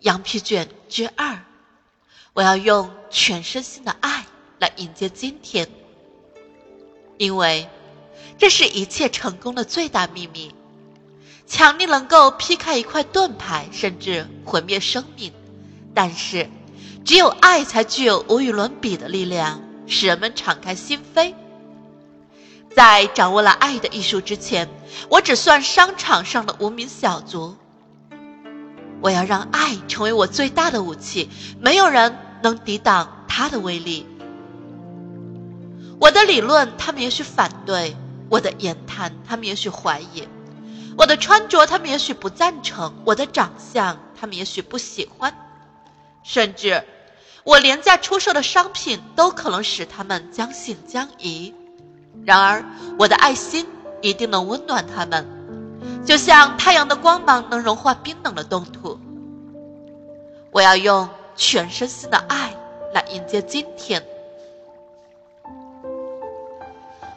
羊皮卷之二，我要用全身心的爱来迎接今天，因为这是一切成功的最大秘密。强力能够劈开一块盾牌，甚至毁灭生命，但是只有爱才具有无与伦比的力量，使人们敞开心扉。在掌握了爱的艺术之前，我只算商场上的无名小卒。我要让爱成为我最大的武器，没有人能抵挡它的威力。我的理论，他们也许反对；我的言谈，他们也许怀疑；我的穿着，他们也许不赞成；我的长相，他们也许不喜欢；甚至，我廉价出售的商品都可能使他们将信将疑。然而，我的爱心一定能温暖他们。就像太阳的光芒能融化冰冷的冻土，我要用全身心的爱来迎接今天。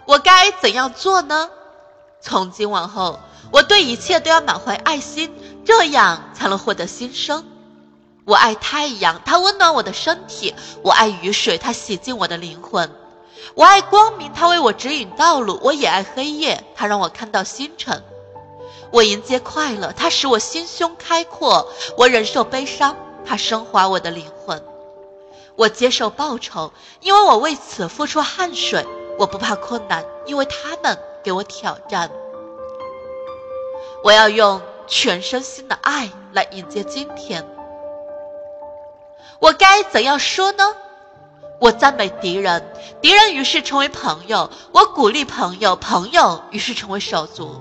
我该怎样做呢？从今往后，我对一切都要满怀爱心，这样才能获得新生。我爱太阳，它温暖我的身体；我爱雨水，它洗净我的灵魂；我爱光明，它为我指引道路；我也爱黑夜，它让我看到星辰。我迎接快乐，它使我心胸开阔；我忍受悲伤，它升华我的灵魂。我接受报酬，因为我为此付出汗水；我不怕困难，因为他们给我挑战。我要用全身心的爱来迎接今天。我该怎样说呢？我赞美敌人，敌人于是成为朋友；我鼓励朋友，朋友于是成为手足。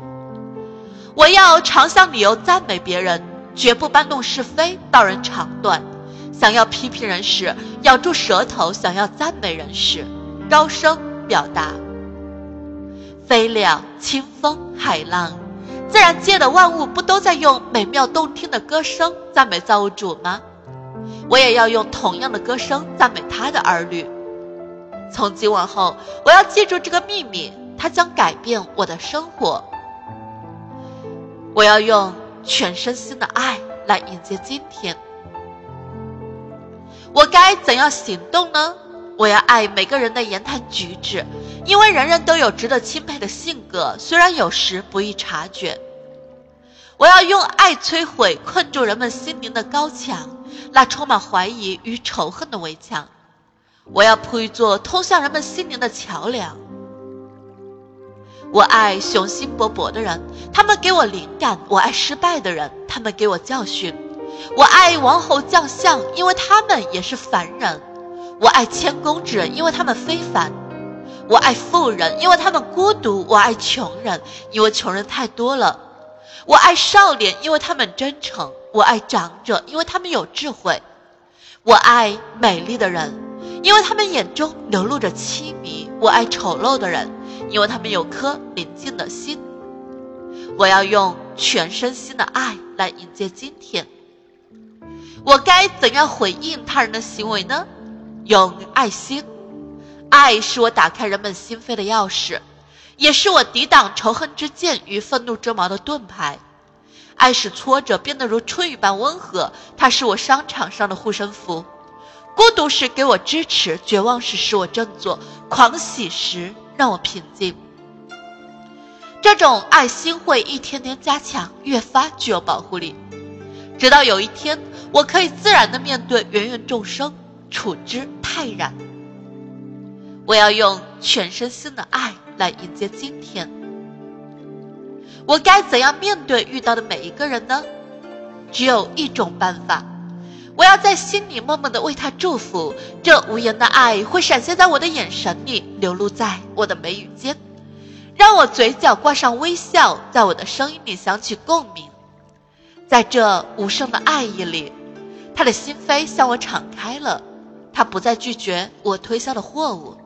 我要常向理由赞美别人，绝不搬弄是非，道人长短。想要批评人时，咬住舌头；想要赞美人时，高声表达。飞鸟、清风、海浪，自然界的万物不都在用美妙动听的歌声赞美造物主吗？我也要用同样的歌声赞美他的儿女。从今往后，我要记住这个秘密，它将改变我的生活。我要用全身心的爱来迎接今天。我该怎样行动呢？我要爱每个人的言谈举止，因为人人都有值得钦佩的性格，虽然有时不易察觉。我要用爱摧毁困住人们心灵的高墙，那充满怀疑与仇恨的围墙。我要铺一座通向人们心灵的桥梁。我爱雄心勃勃的人，他们给我灵感；我爱失败的人，他们给我教训；我爱王侯将相，因为他们也是凡人；我爱谦恭之人，因为他们非凡；我爱富人，因为他们孤独；我爱穷人，因为穷人太多了；我爱少年，因为他们真诚；我爱长者，因为他们有智慧；我爱美丽的人，因为他们眼中流露着凄迷；我爱丑陋的人。因为他们有颗宁静的心，我要用全身心的爱来迎接今天。我该怎样回应他人的行为呢？用爱心，爱是我打开人们心扉的钥匙，也是我抵挡仇恨之剑与愤怒之矛的盾牌。爱使挫折变得如春雨般温和，它是我商场上的护身符。孤独时给我支持，绝望时使我振作，狂喜时。让我平静。这种爱心会一天天加强，越发具有保护力，直到有一天，我可以自然的面对芸芸众生，处之泰然。我要用全身心的爱来迎接今天。我该怎样面对遇到的每一个人呢？只有一种办法。我要在心里默默的为他祝福，这无言的爱会闪现在我的眼神里，流露在我的眉宇间，让我嘴角挂上微笑，在我的声音里响起共鸣。在这无声的爱意里，他的心扉向我敞开了，他不再拒绝我推销的货物。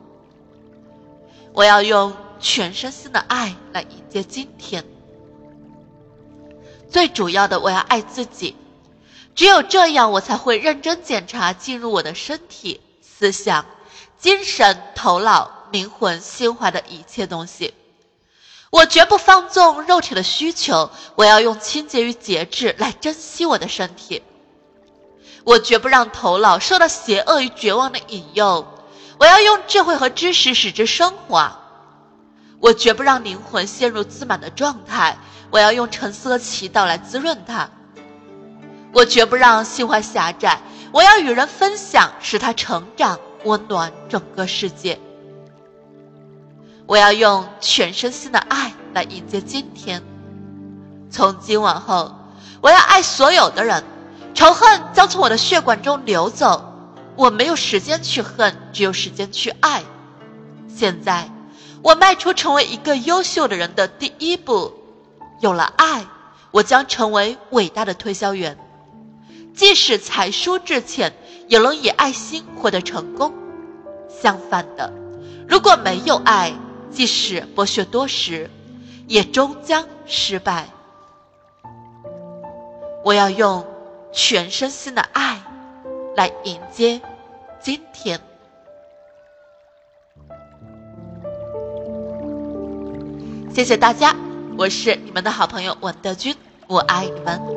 我要用全身心的爱来迎接今天。最主要的，我要爱自己。只有这样，我才会认真检查进入我的身体、思想、精神、头脑、灵魂、心怀的一切东西。我绝不放纵肉体的需求，我要用清洁与节制来珍惜我的身体。我绝不让头脑受到邪恶与绝望的引诱，我要用智慧和知识使之升华。我绝不让灵魂陷入自满的状态，我要用沉思和祈祷来滋润它。我绝不让心怀狭窄，我要与人分享，使他成长，温暖整个世界。我要用全身心的爱来迎接今天。从今往后，我要爱所有的人。仇恨将从我的血管中流走，我没有时间去恨，只有时间去爱。现在，我迈出成为一个优秀的人的第一步。有了爱，我将成为伟大的推销员。即使才疏志浅，也能以爱心获得成功。相反的，如果没有爱，即使博学多识，也终将失败。我要用。全身心的爱，来迎接今天。谢谢大家，我是你们的好朋友文德军，我爱你们。